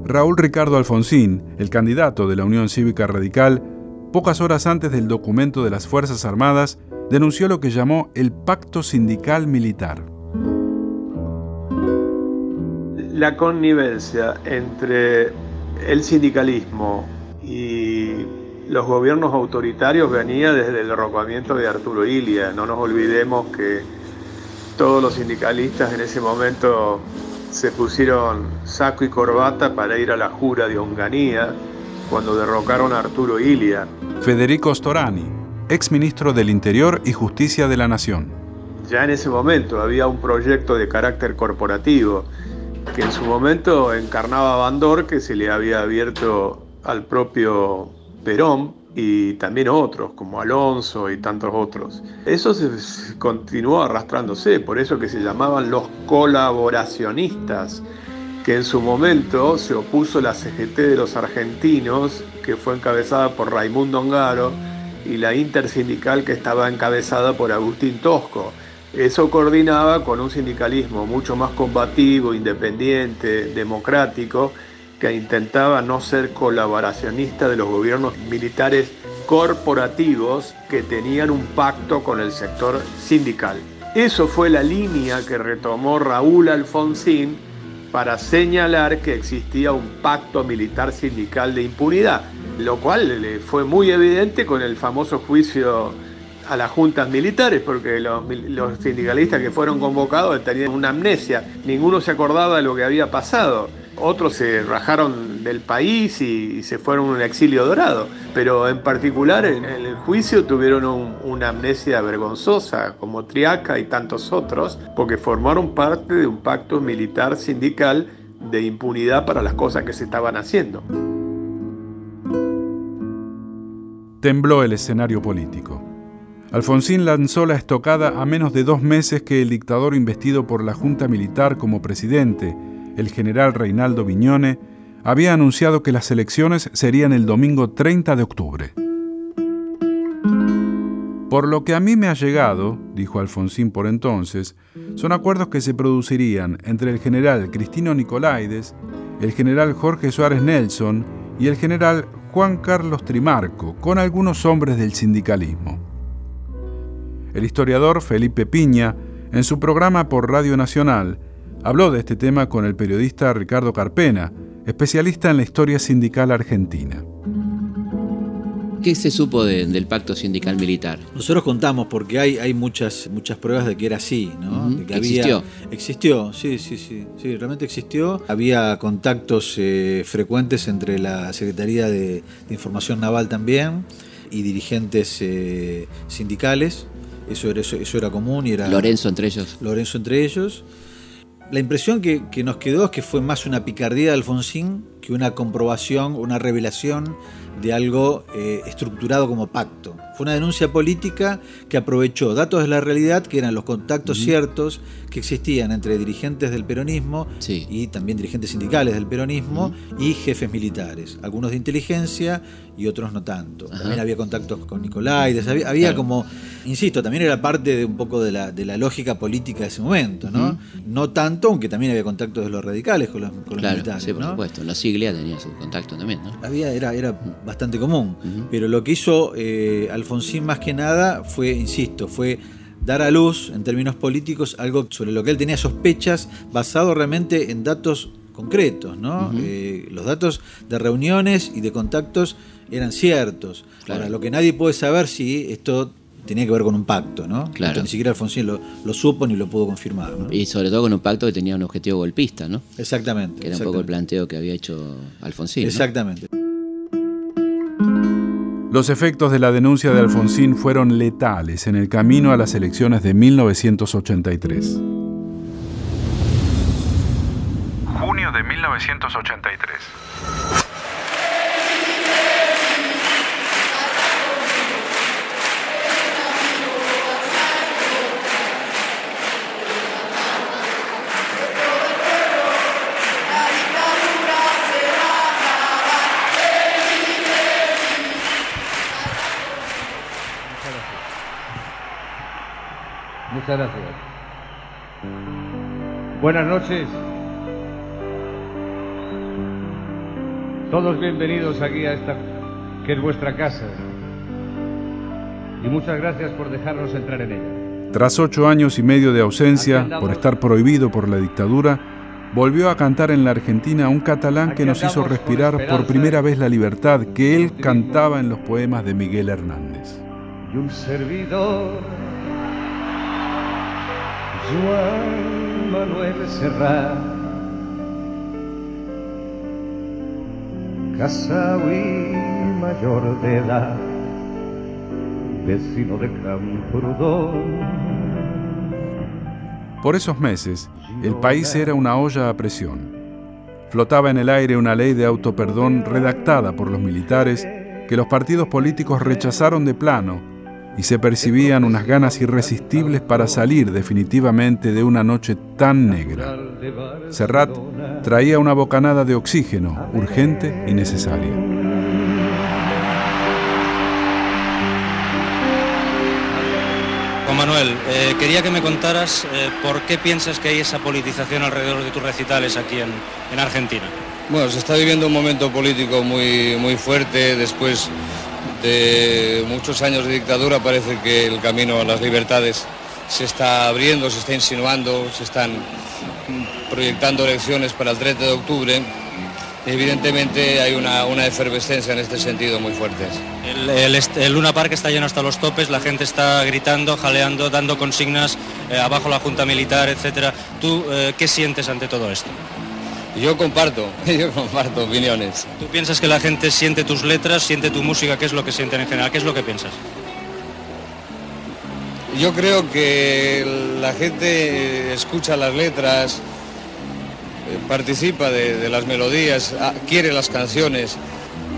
Raúl Ricardo Alfonsín, el candidato de la Unión Cívica Radical, pocas horas antes del documento de las Fuerzas Armadas, denunció lo que llamó el pacto sindical militar. La connivencia entre el sindicalismo y los gobiernos autoritarios venía desde el derrocamiento de Arturo Ilia. No nos olvidemos que todos los sindicalistas en ese momento se pusieron saco y corbata para ir a la jura de Onganía cuando derrocaron a Arturo Ilia. Federico Storani, ex ministro del Interior y Justicia de la Nación. Ya en ese momento había un proyecto de carácter corporativo que en su momento encarnaba Bandor que se le había abierto al propio Perón y también otros, como Alonso y tantos otros. Eso se continuó arrastrándose, por eso que se llamaban los colaboracionistas, que en su momento se opuso la CGT de los argentinos, que fue encabezada por Raimundo Ongaro, y la intersindical que estaba encabezada por Agustín Tosco. Eso coordinaba con un sindicalismo mucho más combativo, independiente, democrático, que intentaba no ser colaboracionista de los gobiernos militares corporativos que tenían un pacto con el sector sindical. Eso fue la línea que retomó Raúl Alfonsín para señalar que existía un pacto militar sindical de impunidad, lo cual le fue muy evidente con el famoso juicio a las juntas militares, porque los, los, sindicalistas que fueron convocados tenían una amnesia, ninguno se acordaba de lo que había pasado otros se rajaron del país y, se fueron a un exilio dorado, pero en particular en, el juicio tuvieron una amnesia vergonzosa, como Triaca y tantos otros, porque formaron parte de un pacto militar sindical de impunidad para las cosas que se estaban haciendo. Tembló el escenario político. Alfonsín lanzó la estocada a menos de dos meses que el dictador investido por la Junta Militar como presidente el general Reinaldo Viñone, había anunciado que las elecciones serían el domingo 30 de octubre. Por lo que a mí me ha llegado, dijo Alfonsín por entonces, son acuerdos que se producirían entre el general Cristino Nicolaides, el general Jorge Suárez Nelson y el general Juan Carlos Trimarco, con algunos hombres del sindicalismo. El historiador Felipe Piña, en su programa por Radio Nacional, Habló de este tema con el periodista Ricardo Carpena, especialista en la historia sindical argentina. ¿Qué se supo del pacto sindical militar? Nosotros contamos porque hay, hay muchas, muchas pruebas de que era así, ¿no? que ¿Existió? Existió, sí, sí, sí, sí, realmente existió. Había contactos eh, frecuentes entre la Secretaría de, Información Naval también y dirigentes eh, sindicales. Eso era, eso, eso era común y era... Lorenzo entre ellos. Lorenzo entre ellos La impresión que, que nos quedó es que fue más una picardía de Alfonsín que una comprobación, una revelación de algo eh, estructurado como pacto. Fue una denuncia política que aprovechó datos de la realidad, que eran los contactos ciertos que existían entre dirigentes del peronismo y también dirigentes sindicales del peronismo y jefes militares, algunos de inteligencia y otros no tanto. También había contactos con Nicolaides, había, había como, insisto, también era parte de un poco de la, de la lógica política de ese momento, ¿no? No tanto, aunque también había contactos de los radicales con los, con los militares. sí, por ¿no? supuesto. La siglia tenía su contacto también, ¿no? Había, era, era bastante común. Pero lo que hizo eh, Alfonsín más que nada fue, insisto, fue dar a luz en términos políticos algo sobre lo que él tenía sospechas basado realmente en datos concretos, ¿no? Eh, los datos de reuniones y de contactos eran ciertos. Ahora, lo que nadie puede saber si esto tenía que ver con un pacto, ¿no? Claro. Esto ni siquiera Alfonsín lo, lo supo ni lo pudo confirmar, ¿no? Y sobre todo con un pacto que tenía un objetivo golpista, ¿no? Exactamente. Que era un poco el exactamente. planteo que había hecho Alfonsín. ¿no? Los efectos de la denuncia de Alfonsín fueron letales en el camino a las elecciones de 1983. Junio de 1983. Muchas gracias. Buenas noches. Todos bienvenidos aquí a esta que es vuestra casa. Y muchas gracias por dejarnos entrar en ella. Tras ocho años y medio de ausencia, por estar prohibido por la dictadura, volvió a cantar en la Argentina un catalán que nos hizo respirar por primera vez la libertad que él cantaba en los poemas de Miguel Hernández. Y un servidor, Juan Manuel Serrat, casado y mayor de edad, vecino de Camprodón. Por esos meses, el país era una olla a presión. Flotaba en el aire una ley de autoperdón redactada por los militares que los partidos políticos rechazaron de plano y se percibían unas ganas irresistibles para salir definitivamente de una noche tan negra. Serrat traía una bocanada de oxígeno urgente y necesaria. Juan Manuel, eh, quería que me contaras eh, por qué piensas que hay esa politización alrededor de tus recitales aquí en, en Argentina. Bueno, se está viviendo un momento político muy, muy fuerte. Después de muchos años de dictadura parece que el camino a las libertades se está abriendo, se está insinuando, se están proyectando elecciones para el 30 de octubre. Evidentemente hay una, una efervescencia en este sentido muy fuerte. El, el Luna Park está lleno hasta los topes, la gente está gritando, jaleando, dando consignas, eh, abajo la Junta Militar, etcétera. ¿Tú eh, qué sientes ante todo esto? Yo comparto, [LAUGHS] yo comparto opiniones. ¿Tú piensas que la gente siente tus letras, siente tu música? ¿Qué es lo que sienten en general? ¿Qué es lo que piensas? Yo creo que la gente escucha las letras, eh, participa de, de las melodías, ah, quiere las canciones,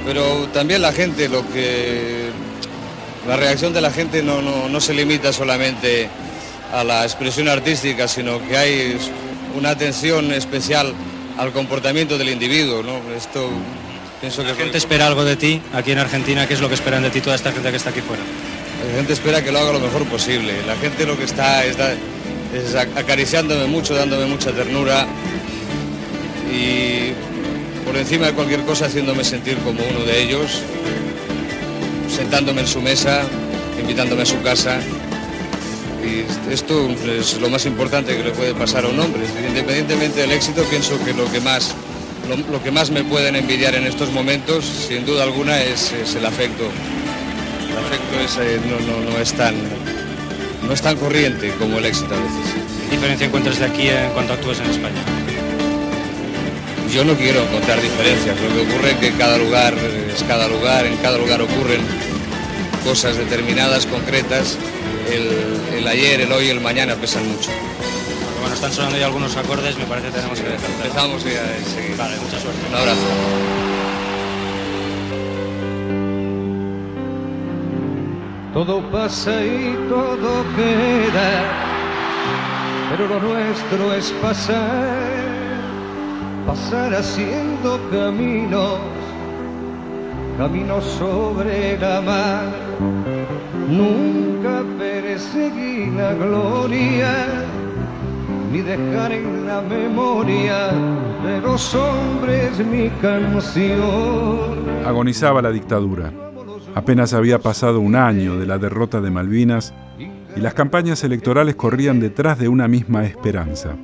pero también la gente, lo que la reacción de la gente no, no- no se limita solamente a la expresión artística, sino que hay una atención especial al comportamiento del individuo. ¿no? Esto pienso que La gente espera algo de ti aquí en Argentina. ¿Qué es lo que esperan de ti toda esta gente que está aquí fuera? La gente espera que lo haga lo mejor posible. La gente lo que está es, da- es ac- acariciándome mucho, dándome mucha ternura y por encima de cualquier cosa haciéndome sentir como uno de ellos, sentándome en su mesa, invitándome a su casa. Y esto es lo más importante que le puede pasar a un hombre. Independientemente del éxito, pienso que lo que más, lo, lo que más me pueden envidiar en estos momentos, sin duda alguna, es, es el afecto. El afecto es, eh, no, no- no es tan, no es tan corriente como el éxito a veces. ¿Qué diferencia encuentras de aquí en cuanto actúas en España? Yo no quiero encontrar diferencias. Lo que ocurre es que cada lugar es cada lugar, en cada lugar ocurren cosas determinadas, concretas. El, el ayer, el hoy y el mañana pesan mucho. Bueno, están sonando ya algunos acordes, me parece que tenemos que dejar. Empezamos ya a seguir. Vale, mucha suerte. Un abrazo. Todo pasa y todo queda, pero lo nuestro es pasar, pasar haciendo caminos, caminos sobre la mar. Nunca perseguí la gloria, ni dejar en la memoria de los hombres mi canción. Agonizaba la dictadura. Apenas había pasado un año de la derrota de Malvinas y las campañas electorales corrían detrás de una misma esperanza.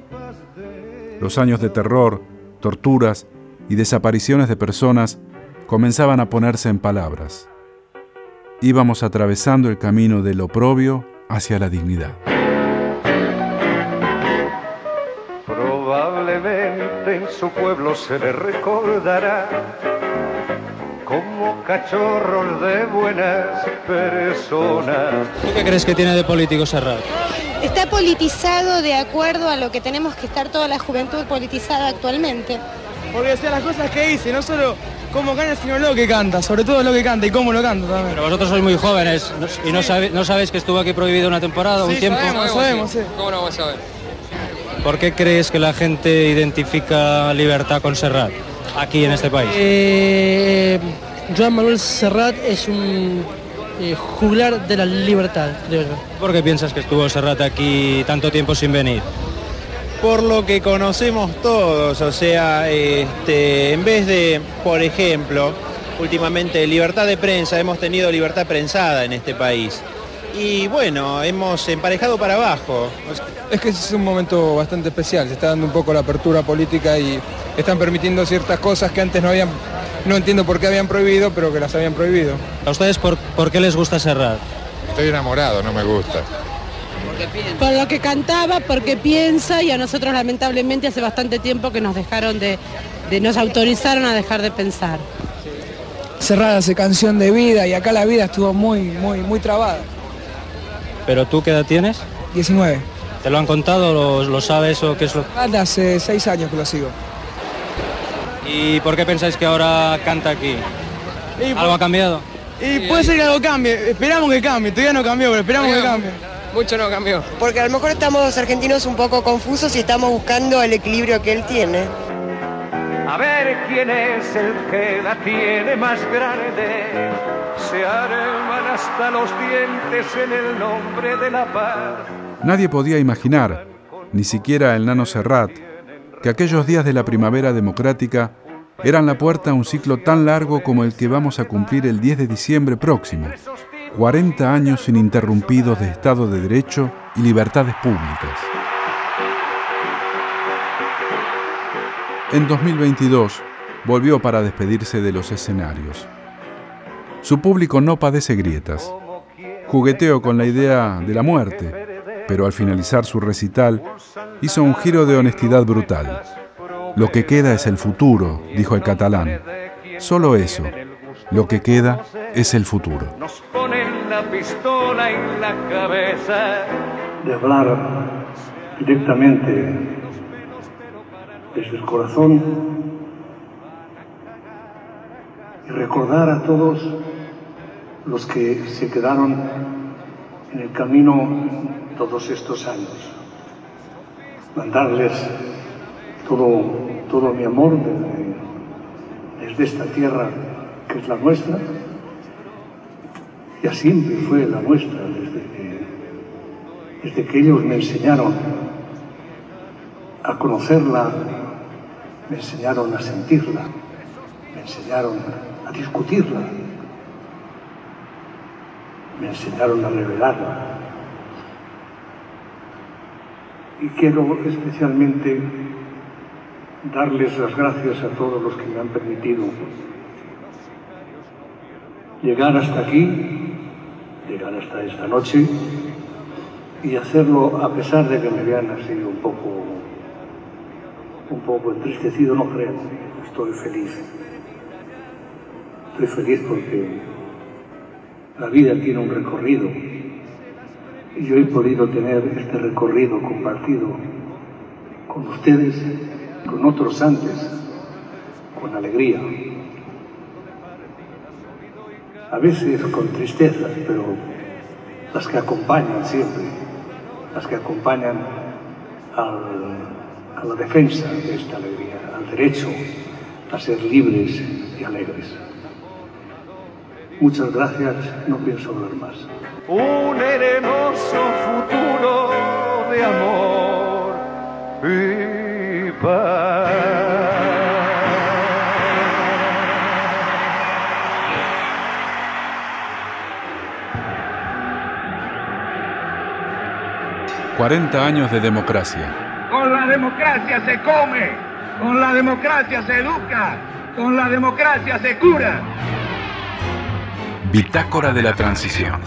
Los años de terror, torturas y desapariciones de personas comenzaban a ponerse en palabras. Íbamos atravesando el camino del oprobio hacia la dignidad. Probablemente en su pueblo se le recordará como cachorros de buenas personas. ¿Tú qué crees que tiene de político Serrat? Está politizado de acuerdo a lo que tenemos que estar toda la juventud politizada actualmente. Porque decía las cosas que dice, no solo cómo canta, sino lo que canta, sobre todo lo que canta y cómo lo canta también. Pero vosotros sois muy jóvenes ¿no? y no, sabe- no sabéis que estuvo aquí prohibido una temporada, un Sí, tiempo. sabemos, sabemos, sí. ¿Cómo no vamos a ver? ¿Por qué crees que la gente identifica libertad con Serrat aquí en este país? Eh, Joan Manuel Serrat es un eh, juglar de la libertad, creo yo. ¿Por qué piensas que estuvo Serrat aquí tanto tiempo sin venir? Por lo que conocemos todos, o sea, este, en vez de, por ejemplo, últimamente libertad de prensa, hemos tenido libertad prensada en este país. Y bueno, hemos emparejado para abajo. Es que es un momento bastante especial, se está dando un poco la apertura política y están permitiendo ciertas cosas que antes no habían, no entiendo por qué habían prohibido, pero que las habían prohibido. ¿A ustedes por, por qué les gusta Serrat? Estoy enamorado, no me gusta. Por lo que cantaba, porque piensa y a nosotros lamentablemente hace bastante tiempo que nos dejaron de, de- nos autorizaron a dejar de pensar. Cerrada hace canción de vida y acá la vida estuvo muy, muy, muy trabada. ¿Pero tú qué edad tienes? 19. ¿Te lo han contado, lo, lo sabes o qué es lo...? Hace seis años que lo sigo. ¿Y por qué pensáis que ahora canta aquí? ¿Algo ha cambiado? Y puede ser que algo cambie, esperamos que cambie, todavía no cambió, pero esperamos que cambie. Mucho no cambió. Porque a lo mejor estamos argentinos un poco confusos y estamos buscando el equilibrio que él tiene. A ver quién es el que la tiene más grande. Se arman hasta los dientes en el nombre de la paz. Nadie podía imaginar, ni siquiera el nano Serrat, que aquellos días de la primavera democrática eran la puerta a un ciclo tan largo como el que vamos a cumplir el 10 de diciembre próximo. 40 años ininterrumpidos de Estado de Derecho y libertades públicas. En 2022 volvió para despedirse de los escenarios. Su público no padece grietas. Jugueteó con la idea de la muerte, pero al finalizar su recital hizo un giro de honestidad brutal. Lo que queda es el futuro, dijo el catalán. Solo eso. Lo que queda es el futuro. Pistola en la cabeza. de hablar directamente desde el corazón y recordar a todos los que se quedaron en el camino todos estos años. Mandarles todo, todo mi amor desde esta tierra que es la nuestra. Ya siempre fue la nuestra desde que, desde que ellos me enseñaron a conocerla, me enseñaron a sentirla, me enseñaron a discutirla, me enseñaron a revelarla. Y quiero especialmente darles las gracias a todos los que me han permitido llegar hasta aquí, hasta esta noche y hacerlo a pesar de que me vean así un poco, un poco entristecido, no creo. Estoy feliz. Estoy feliz porque la vida tiene un recorrido y yo he podido tener este recorrido compartido con ustedes, con otros antes, con alegría. A veces con tristeza, pero las que acompañan siempre, las que acompañan a la defensa de esta alegría, al derecho a ser libres y alegres. Muchas gracias, no pienso hablar más. Un hermoso futuro de amor y paz. ...40 años de democracia. Con la democracia se come, con la democracia se educa, con la democracia se cura. Bitácora de la Transición.